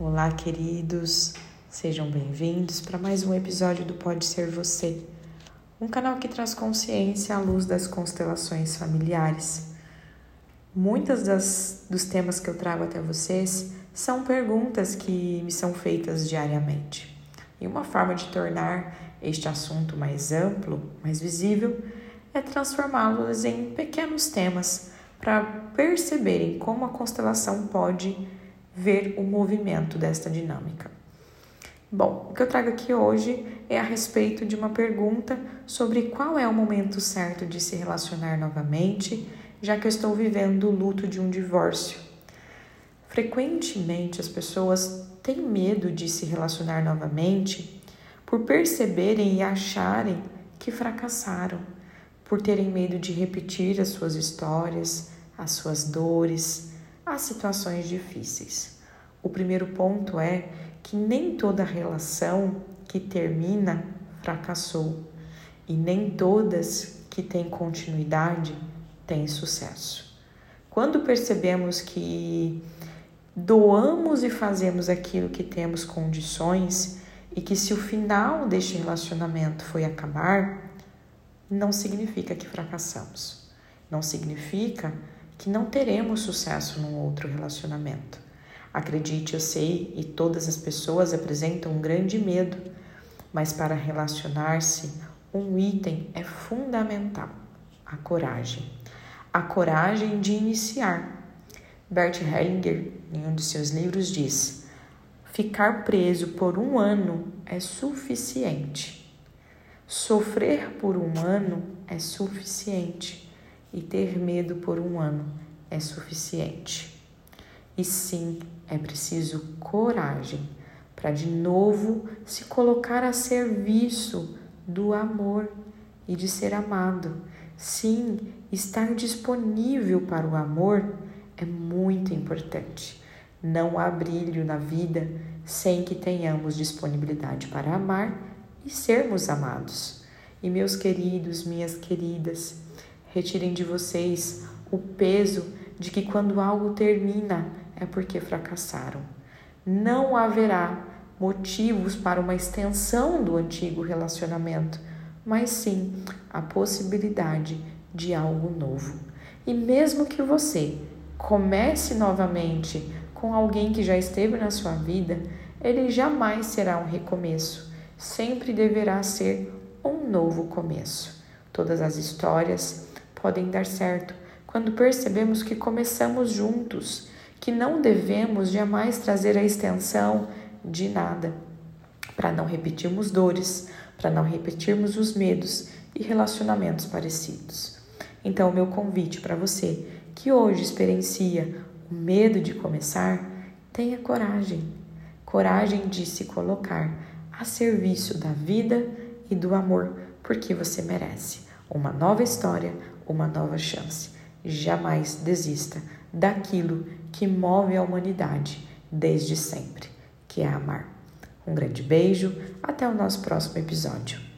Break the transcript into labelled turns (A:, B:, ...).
A: Olá, queridos, sejam bem-vindos para mais um episódio do Pode Ser Você, um canal que traz consciência à luz das constelações familiares. Muitas das, dos temas que eu trago até vocês são perguntas que me são feitas diariamente. E uma forma de tornar este assunto mais amplo, mais visível, é transformá-los em pequenos temas para perceberem como a constelação pode ver o movimento desta dinâmica. Bom, o que eu trago aqui hoje é a respeito de uma pergunta sobre qual é o momento certo de se relacionar novamente, já que eu estou vivendo o luto de um divórcio. Frequentemente as pessoas têm medo de se relacionar novamente por perceberem e acharem que fracassaram, por terem medo de repetir as suas histórias, as suas dores, as situações difíceis. O primeiro ponto é que nem toda relação que termina fracassou e nem todas que têm continuidade têm sucesso. Quando percebemos que doamos e fazemos aquilo que temos condições e que se o final deste relacionamento foi acabar, não significa que fracassamos. Não significa que não teremos sucesso num outro relacionamento. Acredite, eu sei, e todas as pessoas apresentam um grande medo, mas para relacionar-se, um item é fundamental: a coragem. A coragem de iniciar. Bert Hellinger, em um de seus livros, diz: ficar preso por um ano é suficiente. Sofrer por um ano é suficiente e ter medo por um ano é suficiente. E sim, é preciso coragem para de novo se colocar a serviço do amor e de ser amado. Sim, estar disponível para o amor é muito importante. Não há brilho na vida sem que tenhamos disponibilidade para amar e sermos amados. E meus queridos, minhas queridas, retirem de vocês o peso de que quando algo termina é porque fracassaram. Não haverá motivos para uma extensão do antigo relacionamento, mas sim a possibilidade de algo novo. E mesmo que você comece novamente com alguém que já esteve na sua vida, ele jamais será um recomeço sempre deverá ser um novo começo. Todas as histórias podem dar certo quando percebemos que começamos juntos, que não devemos jamais trazer a extensão de nada, para não repetirmos dores, para não repetirmos os medos e relacionamentos parecidos. Então, meu convite para você que hoje experiencia o medo de começar, tenha coragem, coragem de se colocar a serviço da vida e do amor, porque você merece uma nova história, uma nova chance. Jamais desista daquilo que move a humanidade desde sempre, que é amar. Um grande beijo, até o nosso próximo episódio.